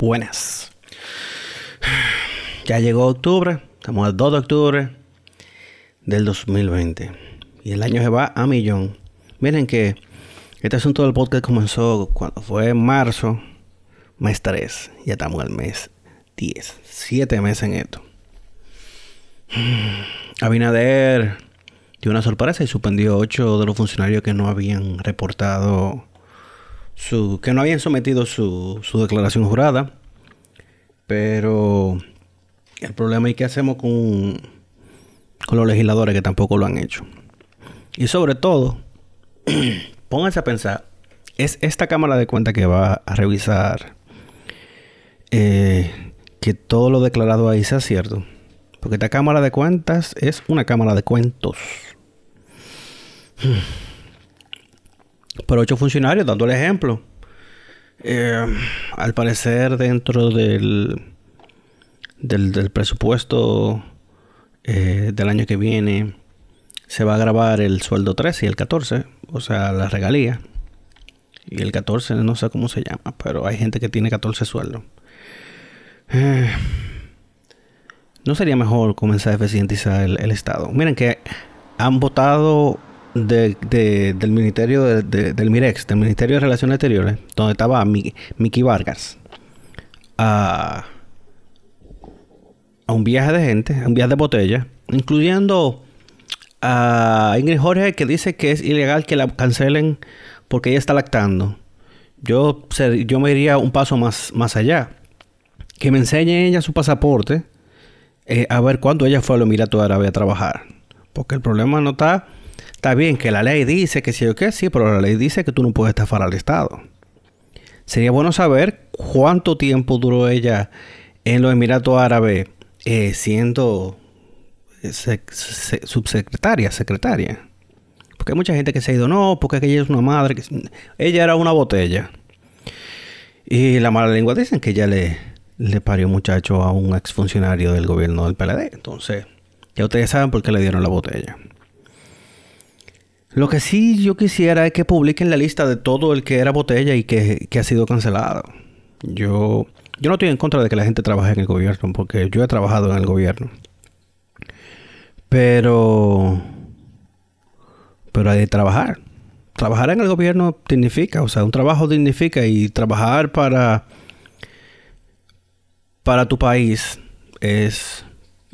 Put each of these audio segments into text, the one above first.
buenas. Ya llegó octubre, estamos al 2 de octubre del 2020 y el año se va a millón. Miren que este asunto del podcast comenzó cuando fue en marzo, mes 3, ya estamos al mes 10, 7 meses en esto. Abinader dio una sorpresa y suspendió 8 de los funcionarios que no habían reportado que no habían sometido su, su declaración jurada. Pero el problema es que hacemos con, con los legisladores que tampoco lo han hecho. Y sobre todo, pónganse a pensar, es esta Cámara de Cuentas que va a revisar eh, que todo lo declarado ahí sea cierto. Porque esta Cámara de Cuentas es una Cámara de Cuentos. Pero ocho funcionarios, dando el ejemplo. Eh, al parecer, dentro del, del, presupuesto eh, del año que viene, se va a grabar el sueldo 13 y el 14, o sea, la regalía. Y el 14 no sé cómo se llama, pero hay gente que tiene 14 sueldos. Eh, ¿No sería mejor comenzar a eficientizar el Estado? Miren que han votado de, del Ministerio del Mirex, del Ministerio de Relaciones Exteriores, donde estaba Miki Vargas, a, a un viaje de gente, a un viaje de botella, incluyendo a Ingrid Jorge que dice que es ilegal que la cancelen porque ella está lactando. Yo, yo me iría un paso más, más allá. Que me enseñe ella su pasaporte eh, a ver cuándo ella fue a los Emiratos Árabes a trabajar. Porque el problema no está Está bien que la ley dice que sí o que sí, pero la ley dice que tú no puedes estafar al Estado. Sería bueno saber cuánto tiempo duró ella en los Emiratos Árabes eh, siendo eh, subsecretaria, secretaria. Porque hay mucha gente que se ha ido, no, porque ella es una madre. Que... Ella era una botella. Y la mala lengua dicen que ella le, le parió muchacho a un exfuncionario del gobierno del PLD. Entonces, ya ustedes saben por qué le dieron la botella. Lo que sí yo quisiera es que publiquen la lista de todo el que era botella y que, ha sido cancelado. Yo, yo no estoy en contra de que la gente trabaje en el gobierno, porque yo he trabajado en el gobierno. Pero, pero hay de trabajar. Trabajar en el gobierno dignifica, o sea, un trabajo dignifica y trabajar para, para tu país es,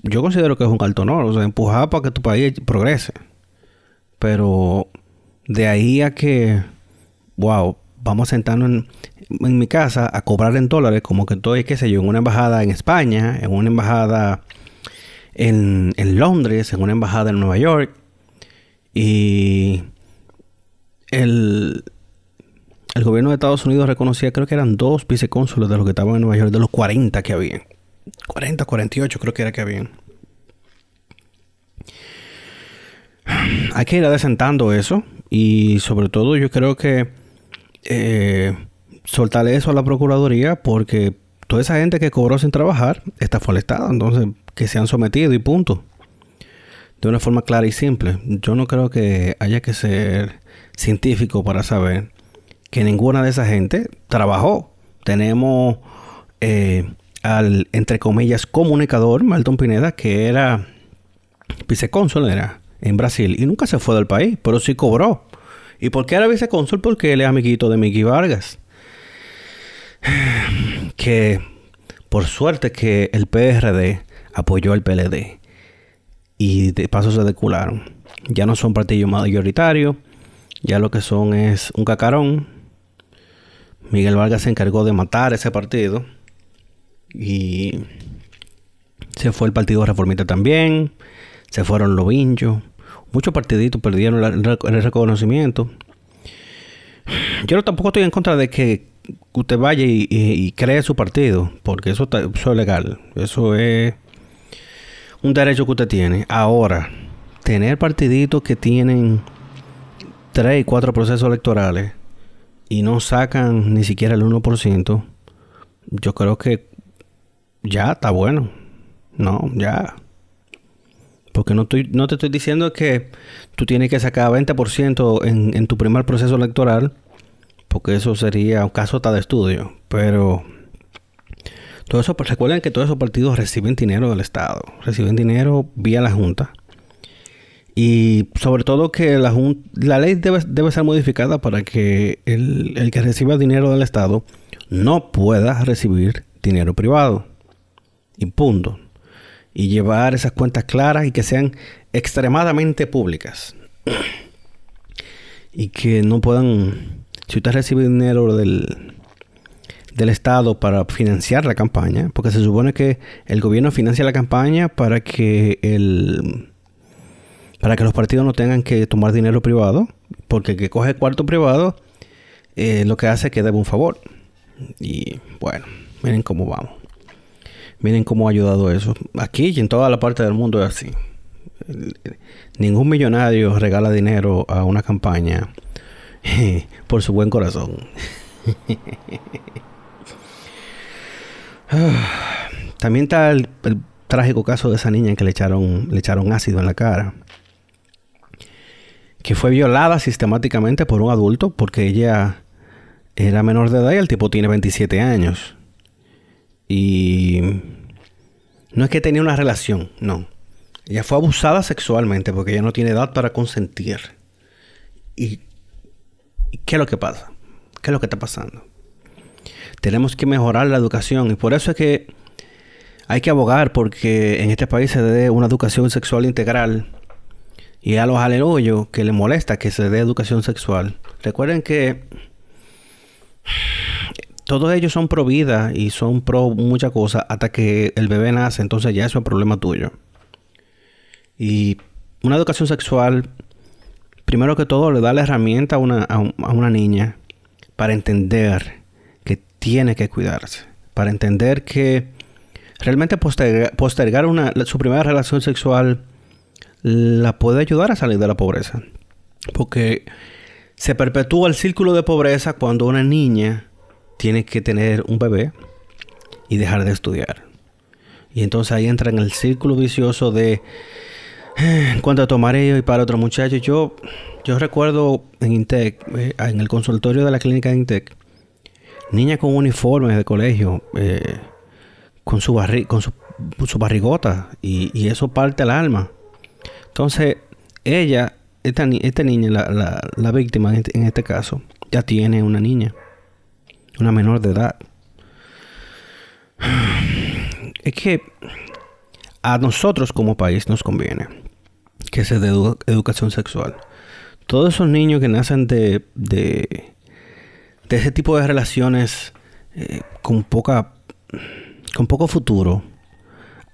yo considero que es un alto honor, o sea, empujar para que tu país progrese. Pero de ahí a que, wow, vamos a sentarnos en, mi casa a cobrar en dólares, como que estoy, qué sé yo, en una embajada en España, en una embajada en, en Londres, en una embajada en Nueva York. Y el, el gobierno de Estados Unidos reconocía, creo que eran dos vicecónsules de los que estaban en Nueva York, de los 40 que había. 40, 48 creo que era que habían. Hay que ir adesentando eso y sobre todo yo creo que eh, soltarle eso a la Procuraduría porque toda esa gente que cobró sin trabajar está Estado, entonces que se han sometido y punto. De una forma clara y simple. Yo no creo que haya que ser científico para saber que ninguna de esa gente trabajó. Tenemos eh, al, entre comillas, comunicador, Malton Pineda, que era vicecónsul, era en Brasil y nunca se fue del país, pero sí cobró. ¿Y por qué era vicecónsul? Porque él es amiguito de Miki Vargas. Que por suerte que el PRD apoyó al PLD y de paso se decularon. Ya no son partidos mayoritarios, ya lo que son es un cacarón. Miguel Vargas se encargó de matar ese partido y se fue el Partido Reformista también se fueron los vinchos. Muchos partiditos perdieron el reconocimiento. Yo tampoco estoy en contra de que usted vaya y, cree su partido, porque eso, eso es legal. Eso es un derecho que usted tiene. Ahora, tener partiditos que tienen tres y cuatro procesos electorales y no sacan ni siquiera el 1%, yo creo que ya está bueno. No, ya. Porque no, estoy, no te estoy diciendo que tú tienes que sacar 20% en, en tu primer proceso electoral, porque eso sería un caso de estudio. Pero Todo eso, pues, recuerden que todos esos partidos reciben dinero del Estado, reciben dinero vía la Junta. Y sobre todo que la, la ley debe, debe, ser modificada para que el, el que reciba dinero del Estado no pueda recibir dinero privado. Y punto. Y llevar esas cuentas claras y que sean extremadamente públicas. y que no puedan, si usted recibe dinero del, del Estado para financiar la campaña, porque se supone que el gobierno financia la campaña para que el para que los partidos no tengan que tomar dinero privado, porque el que coge cuarto privado eh, lo que hace es que debe un favor. Y bueno, miren cómo vamos. Miren cómo ha ayudado eso. Aquí y en toda la parte del mundo es así. Ningún millonario regala dinero a una campaña por su buen corazón. También está el, trágico caso de esa niña que le echaron, le echaron ácido en la cara. Que fue violada sistemáticamente por un adulto porque ella era menor de edad y el tipo tiene 27 años. Y no es que tenía una relación, no. Ella fue abusada sexualmente porque ella no tiene edad para consentir. ¿Y qué es lo que pasa? ¿Qué es lo que está pasando? Tenemos que mejorar la educación y por eso es que hay que abogar porque en este país se dé una educación sexual integral y a los aleluyos que les molesta que se dé educación sexual. Recuerden que todos ellos son pro vida y son pro mucha cosa hasta que el bebé nace, entonces ya eso es un problema tuyo. Y una educación sexual, primero que todo, le da la herramienta a una, a una niña para entender tiene que cuidarse. Para entender que realmente postergar, una, su primera relación sexual la puede ayudar a salir de la pobreza. Porque se perpetúa el círculo de pobreza cuando una niña tiene que tener un bebé y dejar de estudiar. Y entonces ahí entra en el círculo vicioso de eh, cuando tomaré y para otro muchacho. Yo, yo recuerdo en Intec, eh, en el consultorio de la clínica de Intec, niña con uniformes de colegio, eh, con, su, con su, barrigota, y, eso parte el alma. Entonces, ella, esta, esta niña, la, la, víctima en este, en este caso, ya tiene una niña, una menor de edad. Es que a nosotros como país nos conviene que se dé educación sexual. Todos esos niños que nacen de, de de ese tipo de relaciones eh, con poca con poco futuro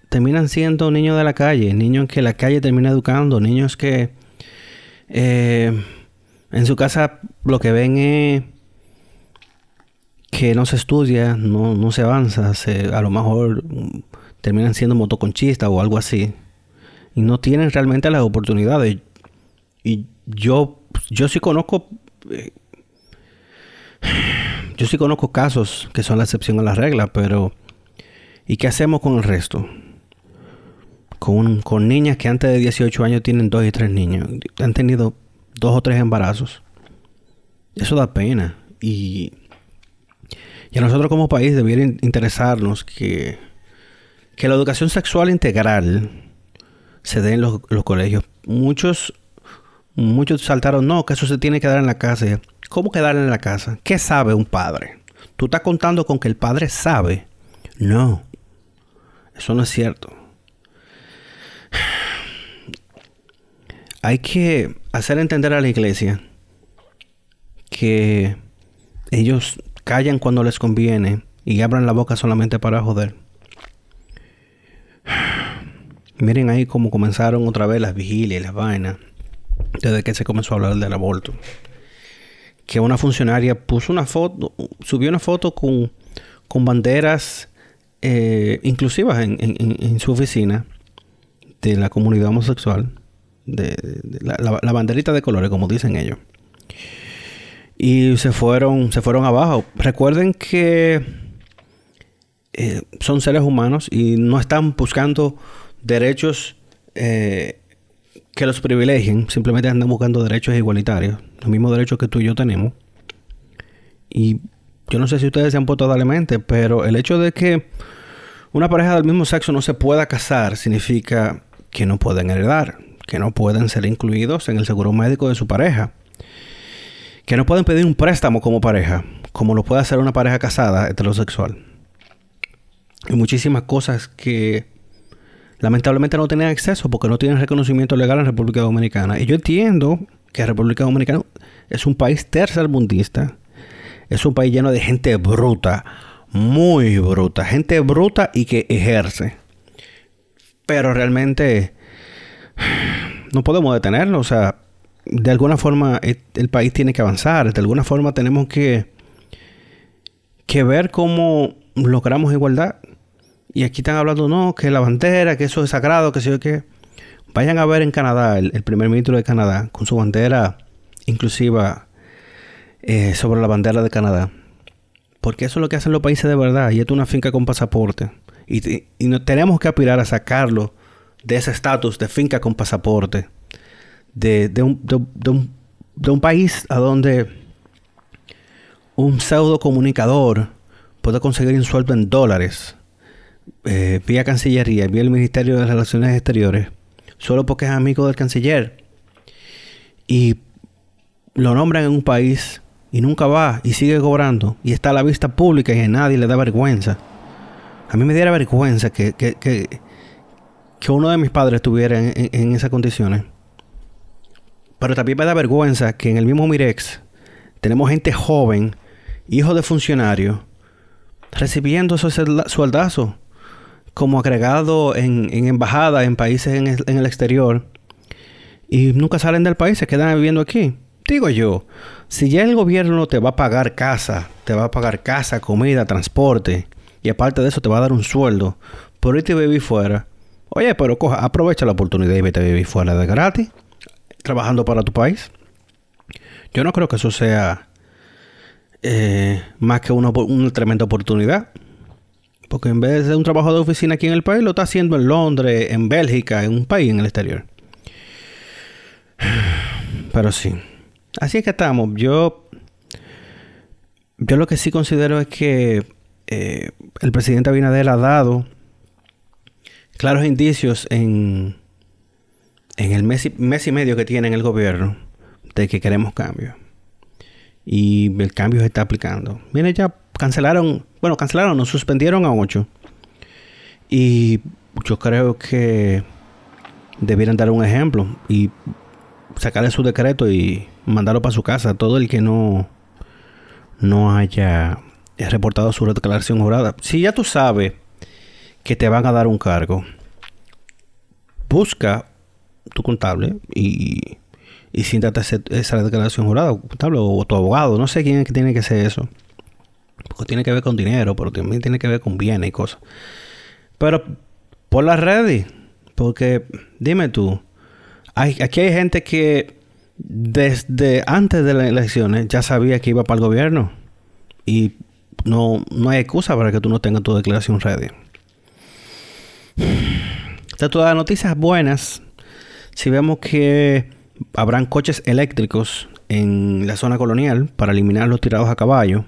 terminan siendo niños de la calle, niños que la calle termina educando, niños que eh, en su casa lo que ven es que no se estudia, no, se avanza, a lo mejor terminan siendo motoconchistas o algo así. Y no tienen realmente las oportunidades. Y yo, yo sí conozco eh, yo sí conozco casos que son la excepción a la regla, pero ¿y qué hacemos con el resto? Con, con niñas que antes de 18 años tienen dos y tres niños, han tenido dos o tres embarazos. Eso da pena. Y, y a nosotros como país debiera interesarnos que, que la educación sexual integral se dé en los, los colegios. Muchos, muchos saltaron, no, que eso se tiene que dar en la casa. ¿Cómo quedar en la casa? ¿Qué sabe un padre? ¿Tú estás contando con que el padre sabe? No, eso no es cierto. Hay que hacer entender a la iglesia que ellos callan cuando les conviene y abran la boca solamente para joder. Miren ahí cómo comenzaron otra vez las vigilias y las vainas desde que se comenzó a hablar del aborto que una funcionaria puso una foto, subió una foto con, con banderas eh, inclusivas en, su oficina de la comunidad homosexual, de, la, banderita de colores, como dicen ellos. Y se fueron, se fueron abajo. Recuerden que eh, son seres humanos y no están buscando derechos eh, que los privilegien, simplemente andan buscando derechos igualitarios, los mismos derechos que tú y yo tenemos. Y yo no sé si ustedes se han puesto mente, pero el hecho de que una pareja del mismo sexo no se pueda casar significa que no pueden heredar, que no pueden ser incluidos en el seguro médico de su pareja, que no pueden pedir un préstamo como pareja, como lo puede hacer una pareja casada heterosexual. Y muchísimas cosas que lamentablemente no tienen acceso porque no tienen reconocimiento legal en República Dominicana. Y yo entiendo que República Dominicana es un país tercermundista, es un país lleno de gente bruta, muy bruta, gente bruta y que ejerce. Pero realmente no podemos detenerlo, o sea, de alguna forma el país tiene que avanzar, de alguna forma tenemos que, que ver cómo logramos igualdad. Y aquí están hablando, no, que la bandera, que eso es sagrado, que sé yo qué. Vayan a ver en Canadá, el, primer ministro de Canadá, con su bandera inclusiva eh, sobre la bandera de Canadá. Porque eso es lo que hacen los países de verdad. Y esto es una finca con pasaporte. Y, y tenemos que aspirar a sacarlo de ese estatus de finca con pasaporte. De, de, un, de, un, país a donde un pseudo comunicador puede conseguir un sueldo en dólares eh, vía Cancillería, vía el Ministerio de Relaciones Exteriores, solo porque es amigo del canciller. Y lo nombran en un país y nunca va y sigue cobrando y está a la vista pública y a nadie le da vergüenza. A mí me diera vergüenza que, que, que, uno de mis padres estuviera en, en, esas condiciones. Pero también me da vergüenza que en el mismo Mirex tenemos gente joven, hijos de funcionarios, recibiendo esos sueldazos como agregado en, en embajada en países en el, en el exterior y nunca salen del país, se quedan viviendo aquí. Digo yo, si ya el gobierno te va a pagar casa, te va a pagar casa, comida, transporte, y aparte de eso te va a dar un sueldo por irte a vivir fuera, oye, pero coja, aprovecha la oportunidad y vete a vivir fuera de gratis, trabajando para tu país. Yo no creo que eso sea eh, más que una, tremenda oportunidad. Porque en vez de un trabajo de oficina aquí en el país, lo está haciendo en Londres, en Bélgica, en un país en el exterior. Pero sí. Así es que estamos. Yo, yo lo que sí considero es que eh, el presidente Abinader ha dado claros indicios en, en el mes y, mes y medio que tiene en el gobierno de que queremos cambio. Y el cambio se está aplicando. Miren, ya cancelaron, bueno, cancelaron, nos suspendieron a 8. Y yo creo que debieran dar un ejemplo y sacarle su decreto y mandarlo para su casa. Todo el que no, no haya reportado su declaración jurada. Si ya tú sabes que te van a dar un cargo, busca tu contable y, y siéntate esa declaración jurada, contable o tu abogado. No sé quién es que tiene que hacer eso. Porque tiene que ver con dinero, pero también tiene que ver con bienes y cosas. Pero por las redes, porque dime tú, aquí hay gente que desde antes de las elecciones ya sabía que iba para el gobierno. Y no, no hay excusa para que tú no tengas tu declaración ready. De todas las noticias buenas, si vemos que habrán coches eléctricos en la zona colonial para eliminar los tirados a caballo.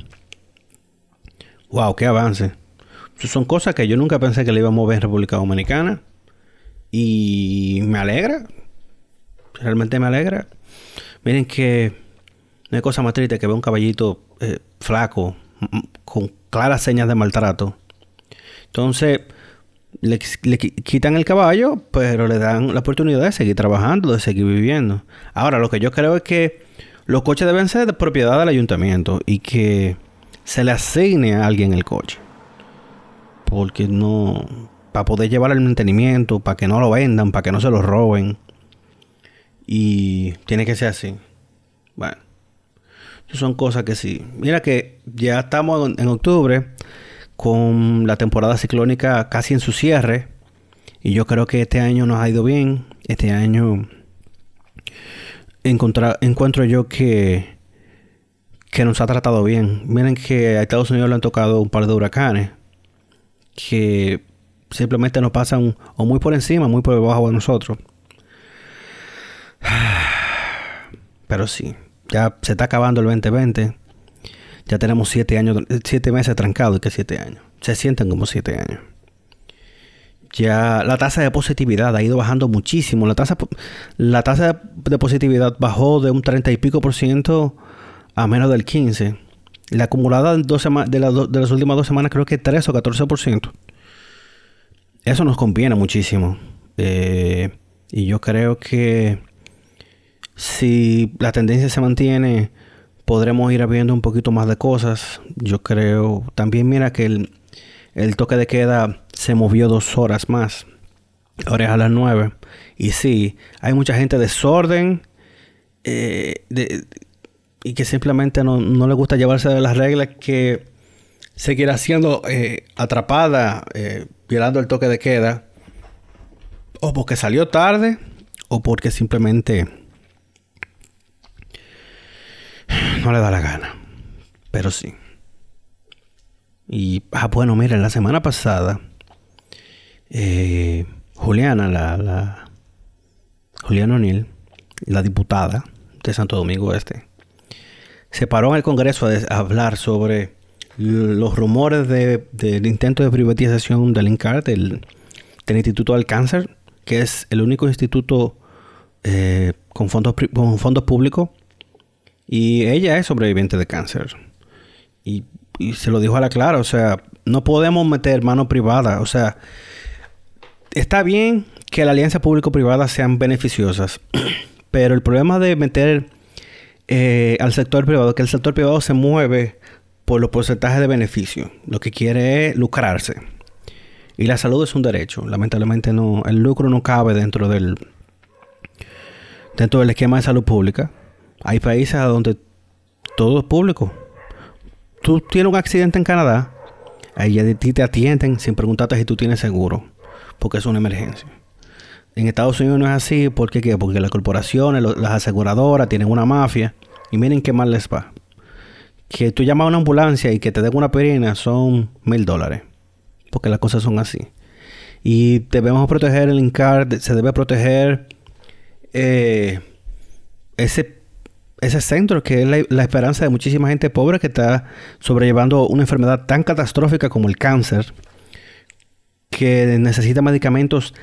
Wow, qué avance. Son cosas que yo nunca pensé que le iba a mover en República Dominicana. Y me alegra realmente me alegra. Miren que no hay cosa más triste que ver un caballito eh, flaco, con claras señas de maltrato. Entonces, le, quitan el caballo, pero le dan la oportunidad de seguir trabajando, de seguir viviendo. Ahora, lo que yo creo es que los coches deben ser de propiedad del ayuntamiento y que se le asigne a alguien el coche. Porque no. Para poder llevar el mantenimiento, para que no lo vendan, para que no se lo roben. Y tiene que ser así. Bueno, son cosas que sí. Mira que ya estamos en, octubre con la temporada ciclónica casi en su cierre. Y yo creo que este año nos ha ido bien. Este año encuentro yo que, que nos ha tratado bien. Miren que a Estados Unidos le han tocado un par de huracanes que simplemente nos pasan o muy por encima, muy por debajo de nosotros. Pero sí, ya se está acabando el 2020. Ya tenemos siete años, siete meses trancados, que siete años. Se sienten como siete años. ya la tasa de positividad ha ido bajando muchísimo. La tasa, la tasa de positividad bajó de un 30 y pico por ciento a menos del 15. La acumulada de, de, de las últimas dos semanas creo que 3 o 14 por ciento. Eso nos conviene muchísimo. Eh, y yo creo que si la tendencia se mantiene, podremos ir viendo un poquito más de cosas. Yo creo también, mira que el, toque de queda se movió dos horas más. Ahora es a las nueve. Y sí, hay mucha gente desorden eh, y que simplemente no, le gusta llevarse de las reglas que seguirá siendo eh, atrapada eh, violando el toque de queda. O porque salió tarde o porque simplemente no le da la gana. Pero sí. Y, ah, bueno, miren, la semana pasada, eh, Juliana, la, la O'Neill, la diputada de Santo Domingo Este, se paró en el Congreso a, hablar sobre los rumores del intento de privatización del INCAR, del, Instituto del Cáncer, que es el único instituto eh, con, fondos, con fondos públicos. Y ella es sobreviviente de cáncer. Y se lo dijo a la clara, o sea, no podemos meter mano privada, o sea, está bien que la alianza público-privada sean beneficiosas, pero el problema de meter eh, al sector privado que el sector privado se mueve por los porcentajes de beneficio, lo que quiere es lucrarse. Y la salud es un derecho, lamentablemente no, el lucro no cabe dentro del dentro del esquema de salud pública. Hay países donde todo es público tú tienes un accidente en Canadá, ahí a ti te atienden sin preguntarte si tú tienes seguro, porque es una emergencia. En Estados Unidos no es así, ¿por qué? Porque las corporaciones, las aseguradoras tienen una mafia y miren qué mal les va. Que tú llamas a una ambulancia y que te den una perina son mil dólares, porque las cosas son así. Y debemos proteger el INCAR, se debe proteger eh, ese ese centro que es la, esperanza de muchísima gente pobre que está sobrellevando una enfermedad tan catastrófica como el cáncer, que necesita medicamentos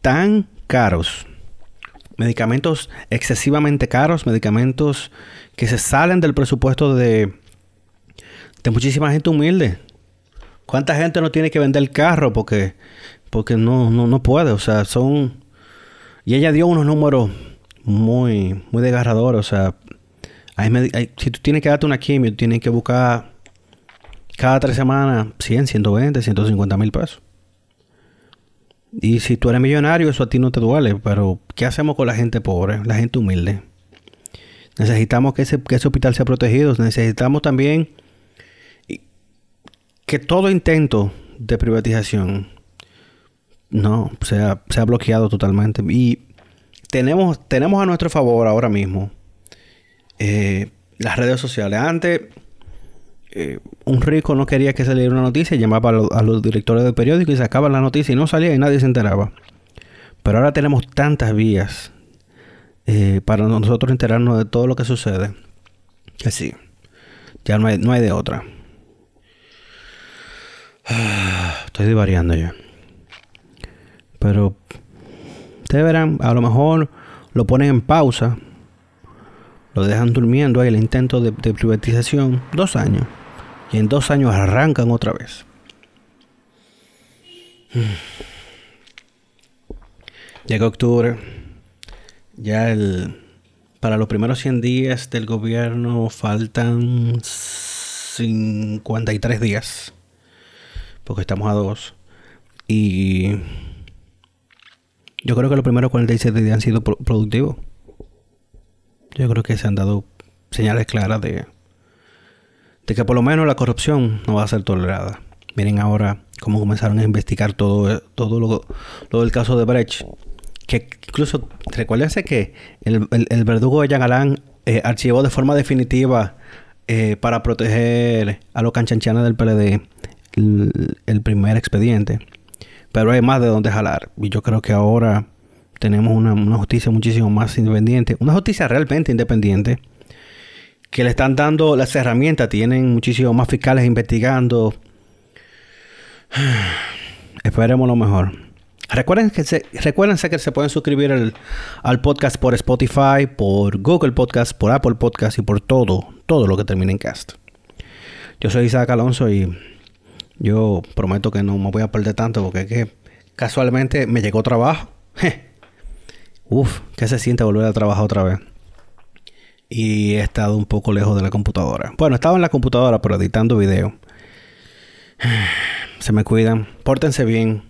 tan caros, medicamentos excesivamente caros, medicamentos que se salen del presupuesto de, de muchísima gente humilde. ¿Cuánta gente no tiene que vender el carro porque, porque no, no, no puede? O sea, son... Y ella dio unos números muy, muy desgarradores. O sea, si tú tienes que darte una quimio, tienes que buscar cada tres semanas 100, 120, 150 mil pesos. Y si tú eres millonario, eso a ti no te duele. Pero, ¿qué hacemos con la gente pobre, la gente humilde? Necesitamos que ese, que ese hospital sea protegido. Necesitamos también que todo intento de privatización no sea, sea bloqueado totalmente. Y tenemos, tenemos a nuestro favor ahora mismo eh, las redes sociales. Antes, eh, un rico no quería que saliera una noticia, llamaba a, los directores del periódico y sacaba la noticia y no salía y nadie se enteraba. Pero ahora tenemos tantas vías eh, para nosotros enterarnos de todo lo que sucede. Que sí, ya no hay, no hay de otra. Estoy divariando ya. Pero ustedes verán, a lo mejor lo ponen en pausa lo dejan durmiendo ahí el intento de, privatización dos años. Y en dos años arrancan otra vez. Llega octubre. Ya el, para los primeros 100 días del gobierno faltan 53 días. Porque estamos a dos. Y yo creo que los primeros 47 días han sido productivos. Yo creo que se han dado señales claras de, de que por lo menos la corrupción no va a ser tolerada. Miren ahora cómo comenzaron a investigar todo, todo lo, del caso de Brecht. Que incluso, recuérdense que el, el, verdugo de Yagalán eh, archivó de forma definitiva eh, para proteger a los canchanchanes del PLD el, primer expediente. Pero hay más de donde jalar. Y yo creo que ahora tenemos una, justicia muchísimo más independiente, una justicia realmente independiente, que le están dando las herramientas, tienen muchísimos más fiscales investigando. Esperemos lo mejor. Recuerden que se, recuérdense que se pueden suscribir al, al, podcast por Spotify, por Google Podcast, por Apple Podcast y por todo, todo lo que termine en cast. Yo soy Isaac Alonso y yo prometo que no me voy a perder tanto porque es que casualmente me llegó trabajo. Uf, ¿qué se siente volver a trabajar otra vez? Y he estado un poco lejos de la computadora. Bueno, estaba en la computadora pero editando video. Se me cuidan, pórtense bien